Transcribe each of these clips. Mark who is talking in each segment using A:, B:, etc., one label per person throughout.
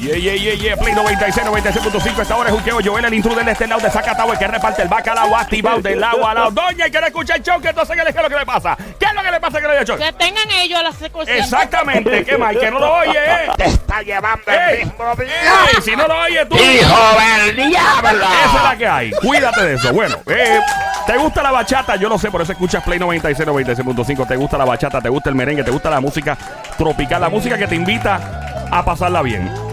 A: Yeah, yeah, yeah, yeah. Play 96, 96.5. Esta hora es Juqueo. Joel, el intruder de este lado de Zacatau, el que reparte el bacalao activado del lado a lado. Doña, y quiere escuchar el show, que entonces, ¿qué es lo que le pasa? ¿Qué es lo que le pasa que le haya hecho?
B: Que tengan ellos las secuencias.
A: Exactamente, ¿qué más? Que no lo oye, ¿eh?
C: Te está llevando
A: Ey.
C: el mismo día.
A: Ey, si no lo oye tú.
C: ¡Hijo del diablo!
A: Esa es la que hay. Cuídate de eso. Bueno, eh, ¿te gusta la bachata? Yo lo sé, por eso escuchas Play 96, 96.5. ¿Te gusta la bachata? ¿Te gusta el merengue? ¿Te gusta la música tropical? La música que te invita a pasarla bien.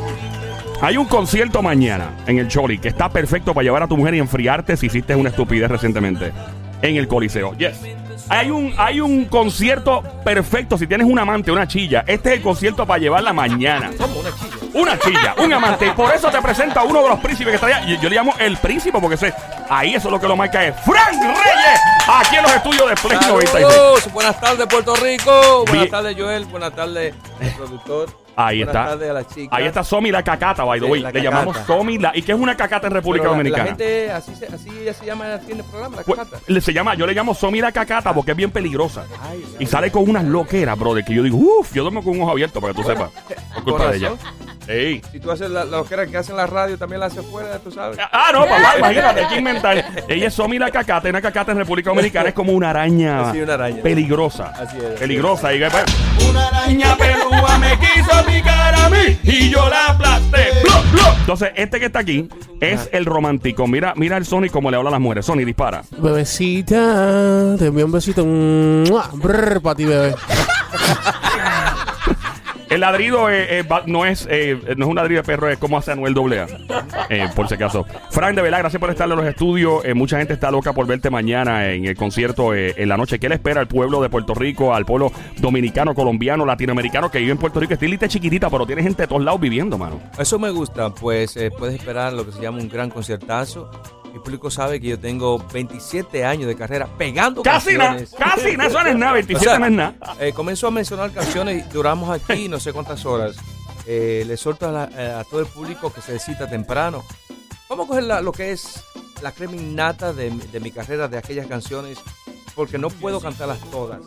A: Hay un concierto mañana en el Choli que está perfecto para llevar a tu mujer y enfriarte si hiciste una estupidez recientemente en el Coliseo. Yes. Hay un, hay un concierto perfecto si tienes un amante, una chilla. Este es el concierto para llevarla mañana. Una chilla, un amante. Y por eso te presento a uno de los príncipes que está allá. Y Yo le llamo el príncipe porque sé, ahí eso es lo que lo marca es Frank Reyes, aquí en los estudios de Play 96.
D: Saludos, buenas tardes Puerto Rico, buenas tardes Joel, buenas tardes el productor.
A: Ahí
D: buenas
A: está.
D: tardes a.
A: Ahí está Somi la cacata, by the
D: Sí,
A: way.
D: la
A: Le
D: cacata.
A: llamamos Somi la. ¿Y qué es una cacata en República
D: Pero la-
A: Dominicana?
D: La gente, así se, así se llama aquí en el programa, la
A: Pues,
D: cacata.
A: le- se llama, yo le llamo Somi la cacata porque es bien peligrosa.
D: Ay,
A: Y sale con unas loqueras, brother, que yo digo, uff, yo duermo con un ojo abierto para que tú sepas. Por culpa de ella.
D: Si tú haces la, lo que hacen la radio, también la haces fuera, tú sabes.
A: Ah, no, papá, imagínate, hay que inventar. Ella es Somi la cacata, y una cacata en República Dominicana es como una araña,
D: Sí, una araña.
A: peligrosa.
D: Así es.
A: Peligrosa. Y, pues, una araña pelúa me quiso picar a mí y yo la aplasté. Entonces, este que está aquí es el romántico. Mira, mira el Sony como le habla a las mujeres. Sony, dispara.
E: Bebecita, te envío un besito. Brr, para ti, bebé.
A: El ladrido eh, eh, no es eh, no es un ladrido de perro, es como hace Anuel AA. Eh, por si acaso. Frank, de verdad, gracias por estar en los estudios. Mucha gente está loca por verte mañana en el concierto en la noche. ¿Qué le espera al pueblo de Puerto Rico, al pueblo dominicano, colombiano, latinoamericano que vive en Puerto Rico? Esta islita es chiquitita, pero tiene gente de todos lados viviendo, mano.
D: Eso me gusta, pues puedes esperar lo que se llama un gran conciertazo. El público sabe que yo tengo 27 años de carrera pegando
A: Casi nada,
D: canciones.
A: casi nada, eso no es nada, 27
D: O sea,
A: no es nada.
D: Eh, comenzó a mencionar canciones y duramos aquí no sé cuántas horas. Eh, le suelto a, la- eh, a todo el público que se necesita temprano. Vamos a coger la- lo que es la crema innata de, mi- de mi carrera, de aquellas canciones, porque no puedo cantarlas todas.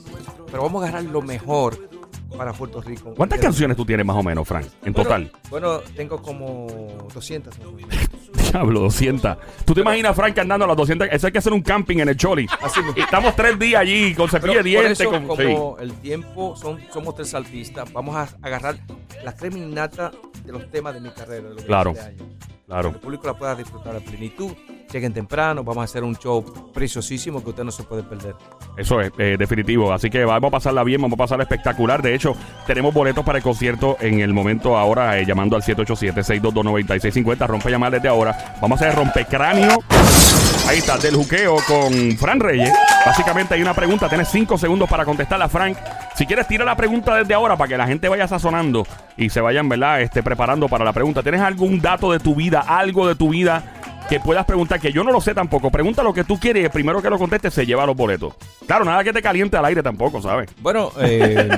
D: Pero vamos a agarrar lo mejor para Puerto Rico.
A: ¿Cuántas canciones tú tienes más o menos, Frank, en
D: Bueno,
A: total?
D: Bueno, tengo como 200.
A: Diablo, 200. ¿Tú te imaginas Frank andando a las 200? Eso hay que hacer un camping en el Choli.
D: Así mismo.
A: Y estamos tres días allí con cepillo de dientes. con-
D: como
A: sí.
D: el tiempo, son, somos tres artistas, vamos a agarrar la crema innata de los temas de mi carrera. De los
A: Claro.
D: 27 años.
A: Claro.
D: Que el público la pueda disfrutar a plenitud. Lleguen temprano, vamos a hacer un show preciosísimo que usted no se puede perder.
A: Eso es, eh, definitivo. Así que vamos a pasarla bien, vamos a pasarla espectacular. De hecho, tenemos boletos para el concierto en el momento ahora, eh, llamando al 787-622-9650. Rompe llamar desde ahora. Vamos a hacer rompecráneo. Ahí está, del juqueo con Fran Reyes. Básicamente hay una pregunta, tienes cinco segundos para contestarla, Frank. Si quieres, tira la pregunta desde ahora para que la gente vaya sazonando y se vayan, ¿verdad? Este, preparando para la pregunta. ¿Tienes algún dato de tu vida, algo de tu vida que puedas preguntar? Que yo no lo sé tampoco. Pregunta lo que tú quieres y el primero que lo conteste se lleva los boletos. Claro, nada que te caliente al aire tampoco, ¿sabes?
D: Bueno, eh,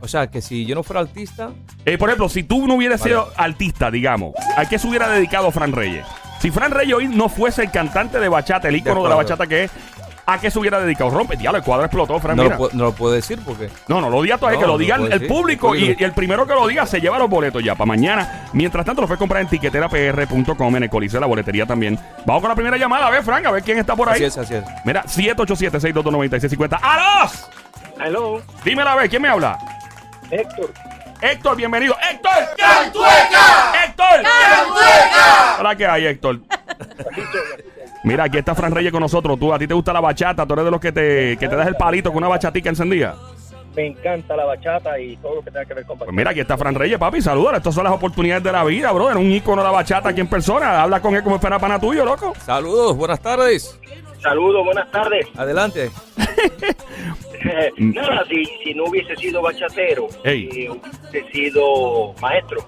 D: o sea que si yo no fuera artista,
A: Eh, por ejemplo, si tú no hubieras
D: Vale.
A: sido artista, digamos, ¿a qué se hubiera dedicado Fran Reyes? Si Fran Reyes hoy no fuese el cantante de bachata, el ícono de, la
D: acuerdo.
A: bachata que es, ¿a qué se hubiera dedicado? Rompe, diablo, el cuadro explotó, Fran.
D: no
A: mira.
D: lo, puedo, no lo puedo decir porque
A: No, no lo digas todavía,
D: No,
A: que lo
D: no
A: diga el, público y, el primero que lo diga se lleva los boletos ya para mañana. Mientras tanto, lo fue comprar en tiqueterapr.com, en el Coliseo, la boletería también. Vamos con la primera llamada, a ver, Frank, a ver quién está por ahí.
D: así es, así es.
A: Mira, 787-622-9650. ¡Alos!
F: Aló,
A: Dímela a ver, ¿quién me habla?
F: Héctor.
A: Héctor, bienvenido. ¡Héctor! ¡Cantueca! ¡Héctor! ¡Cantueca! Hola, ¿qué hay, Héctor? Mira, aquí está Fran Reyes con nosotros. Tú, a ti te gusta la bachata, tú eres de los que te, que te das el palito con una bachatica encendida.
F: Me encanta la bachata y todo lo que tenga que ver con
A: Pues mira, aquí está Fran Reyes, papi, saludos. Estas son las oportunidades de la vida, brother. Un ícono de la bachata aquí en persona. Habla con él como espera pana tuyo, loco.
D: Saludos, buenas tardes.
F: Saludos, buenas tardes.
D: Adelante.
F: Nada, si, si no hubiese sido bachatero,
A: Ey.
F: eh, hubiese sido maestro.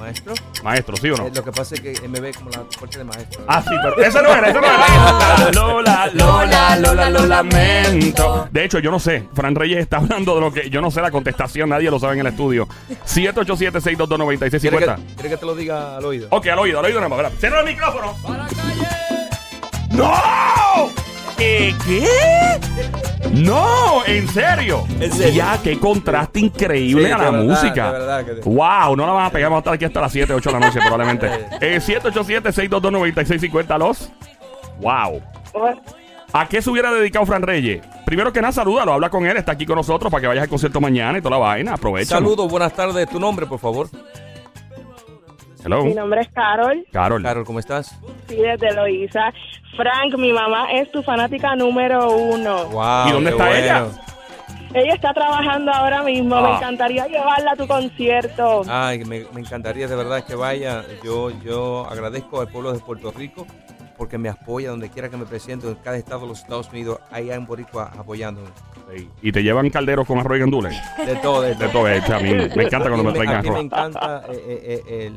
D: Maestro.
A: Maestro, ¿sí o no?
D: Eh, lo que pasa es que él me ve como la fuerte de maestro.
A: Ah, sí, pero ese no era, ese no era. Lola, Lola, Lola, lo lamento. De hecho, yo no sé. Fran Reyes está hablando de lo que yo no sé la contestación, nadie lo sabe en el estudio. 787-622-9650.
D: ¿Quieres que, te lo diga al oído?
A: Ok, al oído, al oído nada más. Cierra el micrófono. ¡No! ¿Qué? ¿Qué? No, en serio.
D: En serio.
A: Ya, qué contraste increíble
D: Sí,
A: a la
D: verdad,
A: música.
D: de verdad que-
A: Wow, no la van a pegar. Vamos a estar aquí hasta las 7, 8 de la noche probablemente. Eh, 787-622-9650 los. Wow. ¿A qué se hubiera dedicado Fran Reyes? Primero que nada, salúdalo, habla con él, está aquí con nosotros para que vayas al concierto mañana y toda la vaina. Aprovecha.
D: Saludos, buenas tardes. ¿Tu nombre, por favor?
A: Hello.
B: Mi nombre es Carol,
A: Carol.
D: Carol, ¿cómo estás?
B: sí, desde Loíza. Frank, mi mamá es tu fanática número uno.
D: Wow,
A: ¿Y dónde está
D: bueno.
A: ella?
B: Ella está trabajando ahora mismo.
A: Ah.
B: Me encantaría llevarla a tu concierto.
D: Ay, me, me encantaría de verdad que vaya. Yo, yo agradezco al pueblo de Puerto Rico porque me apoya donde quiera que me presento. En cada estado de los Estados Unidos hay un boricua apoyándome.
A: Y te llevan calderos con arroz y gandules.
D: De todo, de
A: De
D: todo.
A: todo hecho, a mí me encanta cuando me traigan
D: aquí me
A: arroz.
D: encanta eh, eh, eh, el,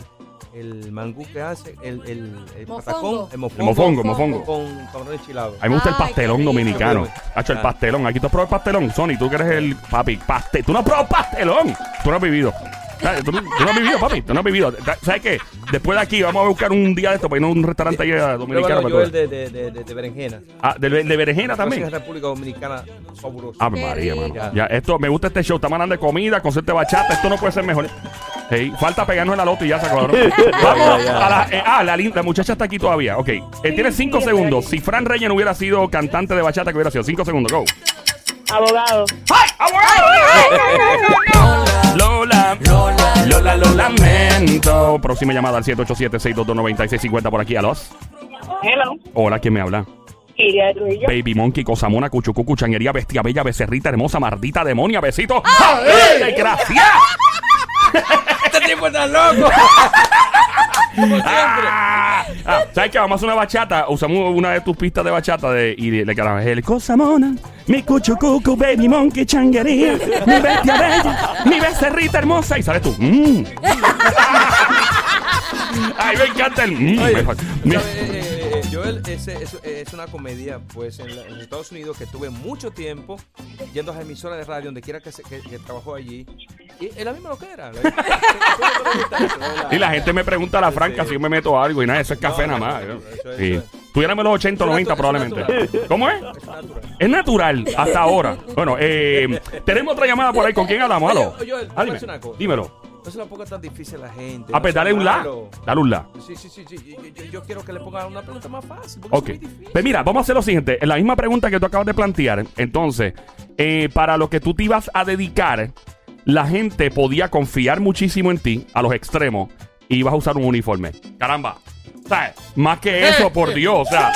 D: el mangú que hace, el, el, el
G: Mofongo.
D: patacón, el mofongo,
A: El mofongo, mofongo.
D: con camarón enchilado.
A: A mí me gusta el
G: Ay,
A: pastelón
G: qué rico.
A: dominicano.
D: Bueno.
A: Hacho, el
D: Ah.
A: pastelón. Aquí tú has probado el pastelón, Sony. Tú que eres el papi. Pastel. Tú no has probado pastelón. Tú no has vivido. ¿Sabes? Tú, no- tú no has vivido, papi. Tú no has vivido. ¿Sabes qué? Después de aquí vamos a buscar un día de esto para irnos a un restaurante ahí eh, dominicano.
D: Pruébalo,
A: para
D: Joel,
A: probar.
D: de, de, de, de berenjena.
A: Ah, de, de berenjena también.
D: En República Dominicana, fabuloso.
A: Ave
G: Qué
A: María, mano.
G: rico.
A: Ya, esto, me gusta este show. Estamos hablando de comida, concepto de bachata. Esto no puede ser mejor. Hey, falta pegarnos en la loto y ya se acabaron. Vamos a la. eh, ah, la, lin- la muchacha está aquí todavía. Ok. Eh, tiene cinco
B: sí,
A: segundos. Si Fran Reyes no hubiera sido cantante de bachata, que hubiera sido? Cinco segundos. Go.
B: Abogado.
A: ¡Ay, abogado! Lola, Lola, Lola, lo lamento. Próxima llamada al 787-622-9650 por aquí a los.
B: Hello.
A: Hola, ¿quién me habla?
B: Iria de Trujillo.
A: Baby Monkey, Cosamona, Cuchucucu, Changuería, Bestia Bella, Becerrita, Hermosa, Mardita, Demonia, Besito. ¡Ay, desgracia!
D: ¡Este tipo está loco! Como siempre.
A: Ah, ah, ¿Sabes qué? Vamos a hacer una bachata. Usamos una de tus pistas de bachata de, y le quedamos el Cosamona, mi Cuchucucu, Baby Monkey, Changuería, mi Bestia Bella, mi Becerrita Hermosa. Y sales tú. mm. Ay, me encanta el. mm,
D: Oye,
A: me- me-
D: ¿sabe, eh, eh, Joel, ese- es, es una comedia, pues, en, la- en Estados Unidos que tuve mucho tiempo yendo a las emisoras de radio, donde quiera que, se- que, que trabajó allí. Y es la misma lo que era.
A: Y la gente me pregunta a la franca
D: Sí.
A: si yo me meto algo y nada, eso es café
D: No,
A: nada más. Sí.
D: eso
A: Tuviérame los 80 o
D: Eso es
A: 90
D: natu-
A: probablemente.
D: natural.
A: ¿Cómo es?
D: Es natural.
A: Es natural hasta ahora. Bueno, eh, tenemos otra llamada por ahí. ¿Con quién hablamos? Aló. Ah, dime.
D: una cosa.
A: Dímelo.
D: No se la ponga tan difícil a la gente.
A: Ah,
D: no
A: pues dale un la. Dale un la.
D: Sí, sí, sí. sí. Yo, yo- yo quiero que le pongan una pregunta más fácil. Porque
A: Ok.
D: es muy difícil.
A: Pues mira, vamos a hacer lo siguiente. En la misma pregunta que tú acabas de plantear, entonces, eh, para lo que tú te ibas a dedicar, la gente podía confiar muchísimo en ti, a los extremos, y ibas a usar un uniforme. Caramba. ¿Sabes? Más que eso, por Dios. O sea,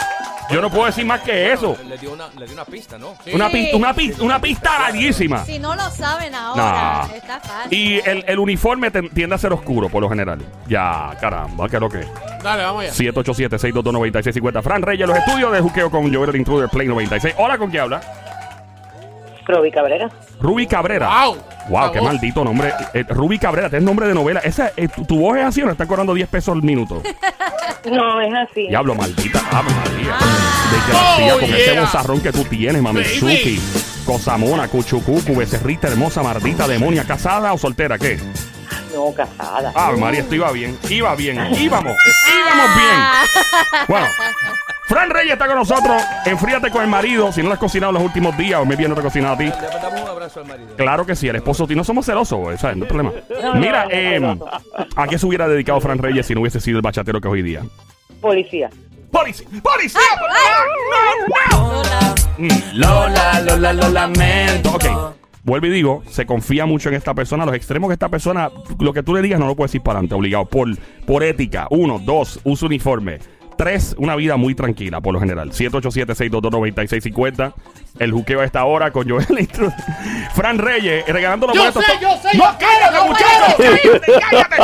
A: yo no puedo decir más que eso.
D: Le dio una, le dio una pista, ¿no?
A: Una, pista, una, pista, una pista larguísima.
G: Si no lo saben ahora,
A: No.
G: está fácil.
A: Y el, el uniforme te- tiende a ser oscuro, por lo general. Ya, caramba, ¿qué es lo que es?
E: Dale, vamos allá.
A: 787-622-9650. Fran Reyes, los estudios de Juqueo con Joel el Intruder Play 96. Hola, ¿con quién habla?
B: Roby Cabrera.
A: Ruby Cabrera.
E: ¡Wow!
A: Wow, qué
E: voz.
A: maldito nombre. Eh, Ruby Cabrera, este es nombre de novela. Esa, eh, tu, tu voz es así o no están cobrando 10 pesos al minuto?
B: No, es así.
A: Diablo, maldita. Ave María. Desgracia,
E: Oh,
A: con ese
E: yeah.
A: bozarrón que tú tienes, Mamizuki. Cosamona, Cuchucucu, Becerrita hermosa, mardita, demonia, casada o soltera, ¿qué?
B: No, casada.
A: Ave María, esto iba bien, iba bien, íbamos, íbamos bien. Bueno, Fran Reyes está con nosotros. Enfríate con el marido. Si no lo has cocinado en los últimos días o me viene cocinado a ti.
D: Le mandamos un abrazo al marido.
A: Claro que sí, el esposo y no somos celosos, güey, ¿sabes? No hay problema. Mira, eh, ¿a qué se hubiera dedicado Fran Reyes si no hubiese sido el bachatero que es hoy día?
B: Policía.
A: ¡Policía! ¡Policía! ¡No, no, no! Lola, Lola, lo lamento. Ok. Vuelvo y digo, se confía mucho en esta persona. Los extremos que esta persona, lo que tú le digas no lo puedes decir para adelante, obligado. Por, por ética. Uno, dos, uso uniforme. Tres, una vida muy tranquila, por lo general. 787-622-9650. El juqueo a esta hora con Joel Intruder. Fran Reyes, regalando los
E: Yo
A: boletos.
E: sé, yo sé,
A: ¡No,
E: yo
A: cállate,
E: yo
A: muchachos! ¡Cállate, cállate!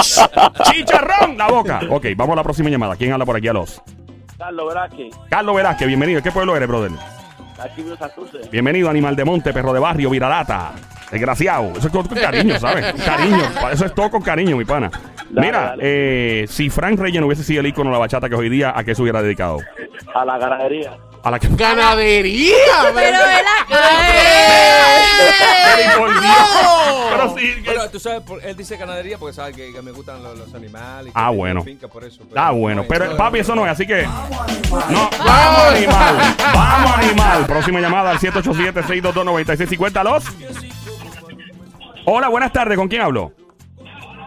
A: ¡Chicharrón! La boca. Ok, vamos a la próxima llamada. ¿Quién habla por aquí a los?
F: Carlos Velázquez,
A: Carlos Velázquez, bienvenido. ¿Qué pueblo eres, brother?
F: aquí.
A: Bienvenido, animal de monte, perro de barrio, viralata. Desgraciado. Eso es todo con cariño, ¿sabes? Cariño. Eso es todo con cariño, mi pana.
F: Dale,
A: Mira,
F: dale.
A: eh, si Frank Reyes no hubiese sido el ícono de la bachata que hoy día, ¿a qué se hubiera dedicado?
F: A la ganadería.
A: A la que.
E: ¡Ganadería!
G: Pero él
A: Pero, por Dios. Pero sí. que-
D: tú sabes, por- él dice ganadería porque sabe que, que me gustan los, los animales. y que
A: Ah,
D: tengo
A: bueno.
D: finca por eso, pero
A: Ah,
D: no
A: bueno. Pero, papi, eso no es, así que. No, vamos, animal. Vamos, animal. Próxima llamada al 787-622-9650. ¿Los? Hola, buenas tardes. ¿Con quién hablo?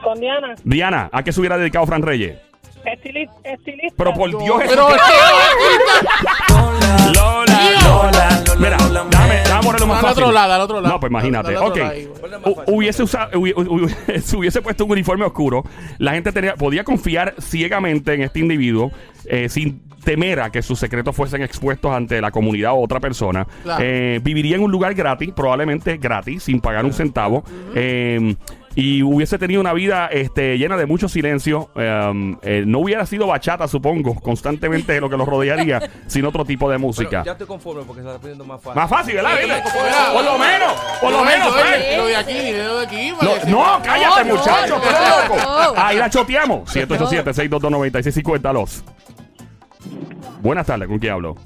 B: Con Diana.
A: Diana, ¿a qué se hubiera dedicado Fran Reyes?
B: Estilista. estilista.
A: Pero por Dios,
E: Pero
A: Jesús- Lola, Lola. Mira, dame, dame ponerlo más
E: al
A: fácil.
E: otro lado, al otro lado.
A: No, pues imagínate.
E: Al otro
A: Ok.
E: lado ahí, güey.
D: Ponle más
A: U-
D: fácil.
A: hubiese usado, hubi- hubi- se hubiese puesto un uniforme oscuro, la gente tenía, podía confiar ciegamente en este individuo eh, sin temer a que sus secretos fuesen expuestos ante la comunidad o otra persona.
E: Claro.
A: Eh, viviría en un lugar gratis, probablemente gratis, sin pagar un centavo. Eh, y hubiese tenido una vida este, llena de mucho silencio. Eh, eh, no hubiera sido bachata, supongo, constantemente lo que lo rodearía, sin otro tipo de
D: Pero
A: música.
D: ya estoy conforme porque se está poniendo más fácil.
A: Más fácil, ¿verdad?
E: Sí,
A: ¿Verdad?
E: sí.
A: Por lo menos, por lo
E: No,
A: menos.
E: no,
A: Frank.
E: Lo de aquí, dinero de aquí.
A: No, cállate,
G: No, no,
A: muchacho, tú eres
G: no,
A: loco.
G: no.
A: Ahí la choteamos. 787-622-9650, los. Buenas tardes, ¿con quién hablo?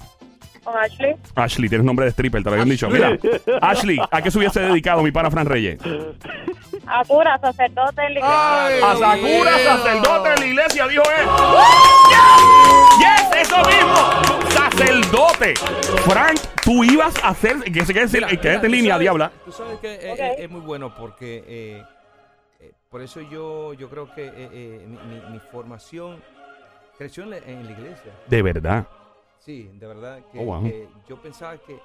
B: Con Ashley.
A: Ashley, tienes nombre de stripper, te lo habían dicho. Mira, Ashley, ¿a qué se hubiese dedicado mi pana Fran Reyes?
B: A cura, sacerdote en la iglesia.
E: Ay,
A: A Sakura, sacerdote de la iglesia, dijo él. ¡Yes! ¡Eso mismo! ¡Sacerdote! Frank, tú ibas a hacer. Que se quede
D: Mira,
A: quédate
D: mira,
A: en línea,
D: sabes-
A: diabla.
D: Tú sabes que eh, eh, es muy bueno porque eh, eh, por eso yo, yo creo que eh, eh, mi, mi- mi formación creció en la, en la iglesia.
A: De verdad.
D: Sí, de verdad que,
A: Oh, wow.
D: que yo pensaba que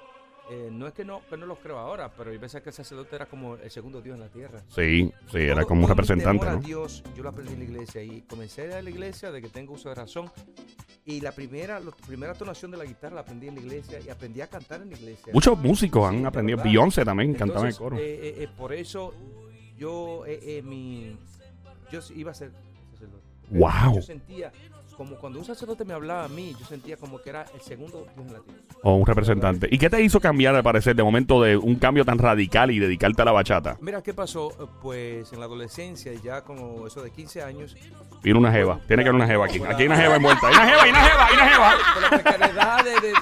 D: eh, no es que no, que no los creo ahora, pero yo pensaba que el sacerdote era como el segundo Dios en la tierra.
A: Sí, sí, era
D: Todo-
A: como un representante,
D: a
A: ¿no?
D: Dios, yo lo aprendí en la iglesia y comencé a ir a la iglesia de que tengo uso de razón. Y la primera, la primera tonación de la guitarra la aprendí en la iglesia y aprendí a cantar en la iglesia.
A: Muchos músicos
D: Sí,
A: han aprendido. Beyoncé también cantaba en coro.
D: eh, eh, eh, por eso yo, eh, eh, mi, yo iba a ser sacerdote.
A: Wow.
D: Yo sentía, como cuando un sacerdote me hablaba a mí, yo sentía como que era el segundo Dios en la tierra.
A: O un representante. ¿Y qué te hizo cambiar de parecer de momento de un cambio tan radical y dedicarte a la bachata?
D: Mira, ¿qué pasó? Pues en la adolescencia, ya como eso de 15 años,
A: Vino una jeva. Tiene que haber una jeva aquí. Aquí hay una jeva envuelta. Hay una jeva, hay una jeva, hay una jeva.
D: por la precariedad de, de- de-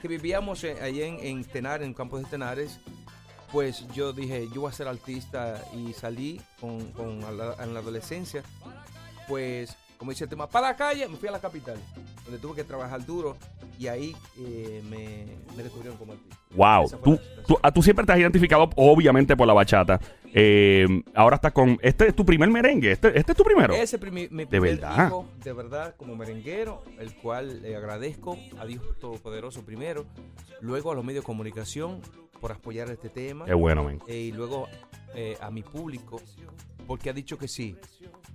D: que vivíamos allí en, en Tenares, en Campos de Tenares, pues yo dije, yo voy a ser artista y salí con, con a la- en la adolescencia, pues como dice el tema, para la calle, me fui a la capital, donde tuve que trabajar duro y ahí eh, me, me descubrieron como artista.
A: Wow. Tú, tú, ah, tú siempre te has identificado, obviamente, por la bachata. Eh, ahora estás con. Este es tu primer merengue. Este, este es tu primero.
D: Ese primi- mi
A: De
D: primer
A: verdad.
D: hijo, de verdad, como merenguero, el cual le agradezco a Dios Todopoderoso primero, luego a los medios de comunicación por apoyar este tema.
A: Qué bueno, men.
D: eh, y luego a mi público, porque ha dicho que sí.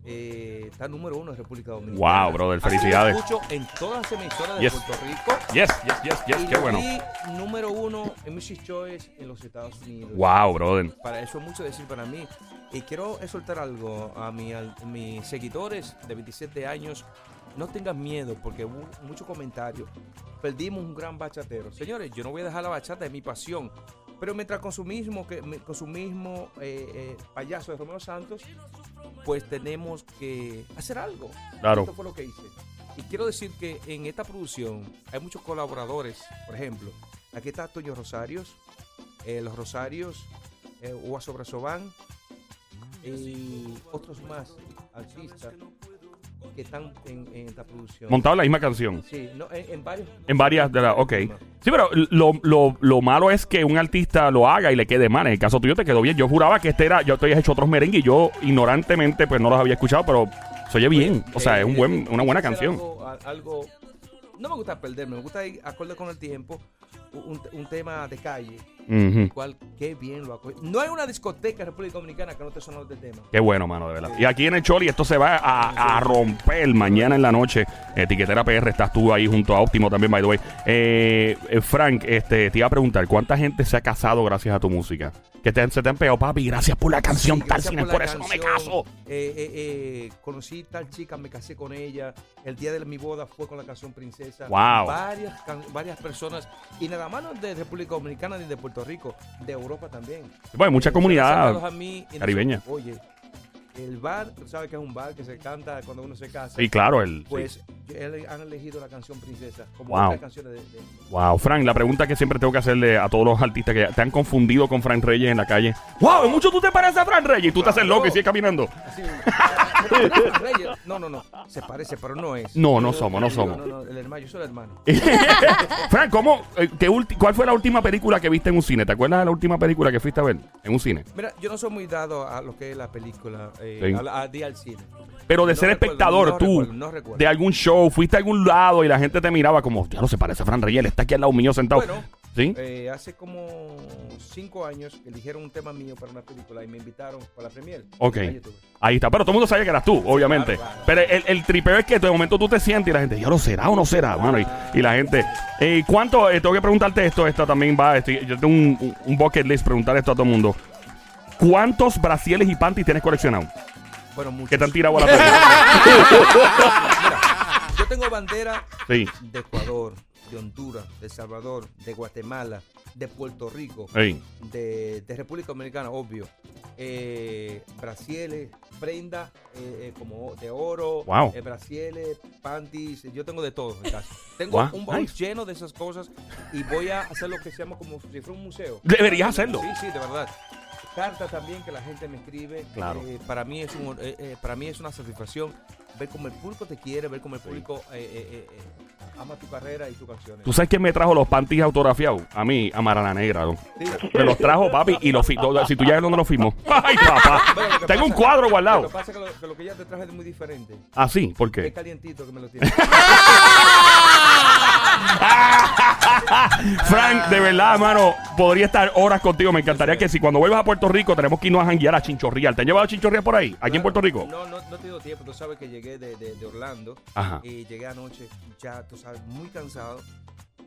D: Eh, está número uno en República Dominicana.
A: Wow, brother,
D: Así lo
A: felicidades.
D: escucho en todas las emisoras de
A: Yes.
D: Puerto Rico.
A: Yes, yes, yes, yes.
D: y
A: Qué
D: lo
A: bueno.
D: vi número uno en Music Choice en los Estados Unidos.
A: Wow, brother.
D: Para eso es mucho decir para mí. Y quiero soltar algo a, mi, a mis seguidores de 27 años. No tengan miedo porque hubo muchos comentarios. Perdimos un gran bachatero. Señores, yo no voy a dejar la bachata, es mi pasión. Pero mientras con su mismo, que, con su mismo eh, eh, payaso de Romeo Santos, pues tenemos que hacer algo.
A: Claro.
D: Esto fue lo que hice. Y quiero decir que en esta producción hay muchos colaboradores. Por ejemplo, aquí está Toño Rosarios, eh, Los Rosarios, eh, Sobrasobán y otros más artistas que están en, en esta producción.
A: Montado en la misma canción.
D: Sí, no, en, en varios.
A: En varias de las. Ok. Sí, pero lo, lo, lo malo es que un artista lo haga y le quede mal. En el caso tuyo te quedó bien. Yo juraba que este era. Yo te habías hecho otros merengues y yo ignorantemente pues no los había escuchado, pero se oye bien. O sea, es un buen, una buena canción.
D: Algo- no me gusta perderme, me gusta ir acorde con el tiempo. Un, un tema de calle, El cual qué bien lo acoge. No hay una discoteca en República Dominicana que no te suene este tema.
A: Qué bueno, mano, de verdad. Y aquí en el Choli esto se va a, a romper mañana en la noche. Etiquetera PR, estás tú ahí junto a Óptimo también, by the way. Eh, eh, Frank, este, te iba a preguntar, ¿cuánta gente se ha casado gracias a tu música? Que te, se te han pegado, papi, gracias por la canción,
D: Sí,
A: tal, sin por,
D: por
A: eso no me caso.
D: Eh, conocí tal chica, me casé con ella. El día de mi boda fue con la canción Princesa.
A: Wow.
D: Varias, can- varias personas. Y nada más no de República Dominicana ni de Puerto Rico, de Europa también.
A: Bueno, hay mucha comunidad caribeña.
D: Oye, el bar, tú sabes que es un bar que se canta cuando uno se casa.
A: Sí, claro. El,
D: Pues él- han elegido la canción Princesa como
A: Wow.
D: otras canciones de, de-
A: Wow, Frank, la pregunta que siempre tengo que hacerle a todos los artistas que te han confundido con Frank Reyes en la calle. Wow, mucho tú te pareces a Frank Reyes y tú te haces loco y sigues caminando.
D: no, no, no, se parece, pero no es.
A: No, no somos, no somos.
D: No, no, el hermano, yo soy el hermano.
A: Frank, ¿cómo, eh, qué ¿cuál fue la última película que viste en un cine? ¿Te acuerdas de la última película que fuiste a ver en un cine?
D: Mira, yo no soy muy dado a lo que es la película, eh,
A: Sí.
D: a, la- a ir al cine.
A: Pero de
D: No
A: ser
D: recuerdo,
A: espectador,
D: no
A: tú,
D: recuerdo, no recuerdo.
A: de algún show, fuiste a algún lado y la gente te miraba como, ya no se parece a Frank Reyes, está aquí al lado mío sentado.
D: Bueno,
A: ¿Sí?
D: eh, hace como cinco años eligieron un tema mío para una película y me invitaron para la premier.
A: Ok.
D: Ahí
A: está, pero todo el mundo sabía que eras tú, obviamente.
D: claro, claro.
A: Pero el, el tripeo es que de momento tú te sientes y la gente, ya lo será o no será, mano. Y, y la gente, eh, ¿cuánto? eh, tengo que preguntarte esto, esto también va, estoy- yo tengo un- un bucket list, preguntar esto a todo el mundo. ¿Cuántos brasieles y panties tienes coleccionados?
D: Bueno, muchos.
A: Que te han tirado a la.
D: Mira, yo tengo bandera
A: Sí,
D: de Ecuador, de Honduras, de El Salvador, de Guatemala, de Puerto Rico, de, de República Dominicana, obvio. Eh, brasieles, prenda eh, eh, como de oro,
A: Wow.
D: eh, brasieles, panties, yo tengo de todo en casa. Tengo
A: Wow,
D: un baúl
A: nice.
D: lleno de esas cosas y voy a hacer lo que se llama como si fuera un museo.
A: Deberías hacerlo.
D: Sí, sí, de verdad. Cartas también que la gente me escribe.
A: Claro.
D: Eh, para mí es un, eh, eh, para mí es una satisfacción ver cómo el público te quiere, ver cómo el público eh, ama tu carrera y tus canciones.
A: ¿Tú sabes quién me trajo los panties autografiados? A mí, a Mara la Negra. ¿no?
D: Sí.
A: Me los trajo, papi, y los. Si tú ya dónde los firmó. ¡Ay, papá!
D: Lo
A: Tengo un cuadro
D: Lo
A: guardado.
D: que pasa es que lo, que lo que ya te traje es muy diferente.
A: ¿Ah, sí? ¿Por
D: Es
A: qué?
D: calientito que me lo tiene.
A: Frank, de verdad, mano, podría estar horas contigo. Me encantaría que si cuando vuelvas a Puerto Rico tenemos que irnos a janguear a Chinchorreal. ¿Te han llevado a Chinchorreal por ahí? Aquí en Puerto Rico.
D: No, no, no he tenido tiempo. Tú sabes que llegué de, de- de Orlando
A: Ajá.
D: y llegué anoche ya, tú sabes, muy cansado.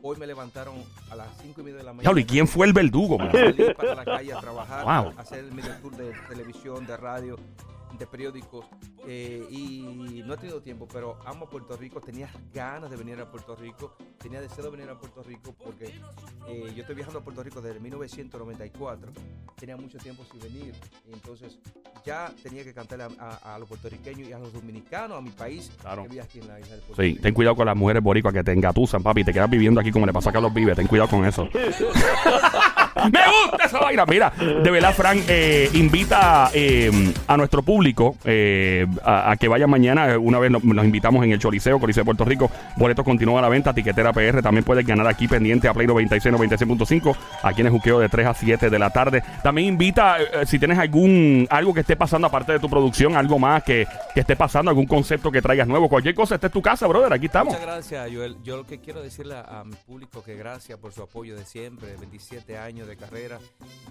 D: Hoy me levantaron a las 5 y media de la mañana.
A: ¿y quién fue el verdugo? man?
D: Salí para la calle a trabajar,
A: Wow.
D: a hacer el medio tour de televisión, de radio, de periódicos. eh, y no he tenido tiempo, pero amo a Puerto Rico. Tenía ganas de venir a Puerto Rico. Tenía deseo de venir a Puerto Rico porque eh, yo estoy viajando a Puerto Rico desde 1994. Tenía mucho tiempo sin venir. y entonces ya tenía que cantarle a, a- a los puertorriqueños y a los dominicanos, a mi país,
A: Claro.
D: que vive aquí en la isla de Puerto
A: Sí,
D: Rico.
A: ten cuidado con las mujeres boricuas que te engatusan, papi. Te quedas viviendo aquí como le pasa a Carlos Vive. Ten cuidado con eso. ¡Me gusta esa vaina! Mira, de verdad, Frank, eh, invita eh, a nuestro público eh, a, que vaya mañana. Eh, Una vez nos, invitamos en el Choliseo, Coliseo de Puerto Rico. Boletos continúan a la venta. Tiquetera PR. También puedes ganar aquí pendiente a Play 96, 96.5. Aquí en el juqueo de 3 a 7 de la tarde. También invita, eh, si tienes algún algo que esté pasando aparte de tu producción, algo más que, que esté pasando, algún concepto que traigas nuevo, cualquier cosa, esta es tu casa, brother. Aquí estamos.
D: Muchas gracias, Joel. Yo lo que quiero decirle a, a mi público que gracias por su apoyo de siempre, 27 años de carrera.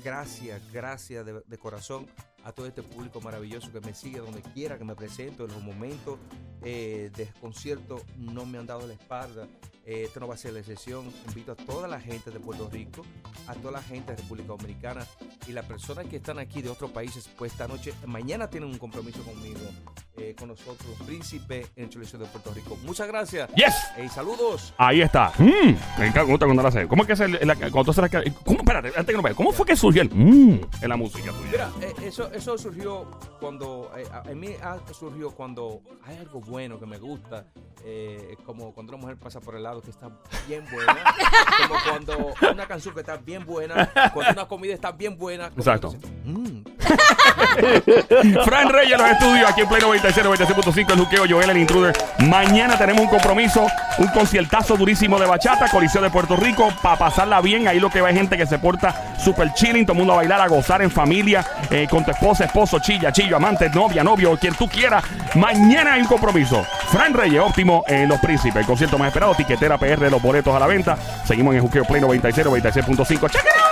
D: Gracias, gracias de, de corazón a todo este público maravilloso que me sigue donde quiera que me presento. En los momentos eh, de concierto no me han dado la espalda. Eh, esto no va a ser la excepción. Invito a toda la gente de Puerto Rico, a toda la gente de República Dominicana y las personas que están aquí de otros países, pues esta noche, mañana tienen un compromiso conmigo, eh, con nosotros, los príncipes en el Choliseo de Puerto Rico. Muchas gracias.
A: Yes.
D: Y saludos.
A: Ahí está. Mm, me encanta cuando la. ¿Cómo es que es el, la- cuando tú haces la- ¿Cómo? Espérate, antes que no vaya. ¿Cómo fue que surgió el mm en la música tuya?
D: Mira, eh, eso, eso surgió cuando, eh, a- en mí ah, surgió cuando hay algo bueno que me gusta, eh, como cuando una mujer pasa por el lado que está bien buena, como cuando una canción que está bien buena, cuando una comida está bien buena. como
A: Exacto. Fran Reyes los estudios aquí en Pleno 96, 96.5 el juqueo Joel el intruder. Mañana tenemos un compromiso, un conciertazo durísimo de bachata, Coliseo de Puerto Rico, para pasarla bien. Ahí lo que va gente que se porta super chilling, todo el mundo a bailar, a gozar en familia, eh, con tu esposa, esposo, chilla, chillo, amante, novia, novio, quien tú quieras. Mañana hay un compromiso. Fran Reyes, óptimo en Los Príncipes, el concierto más esperado, tiquetera PR, los boletos a la venta. Seguimos en el juqueo Play 96, 96.5. ¡Cheque!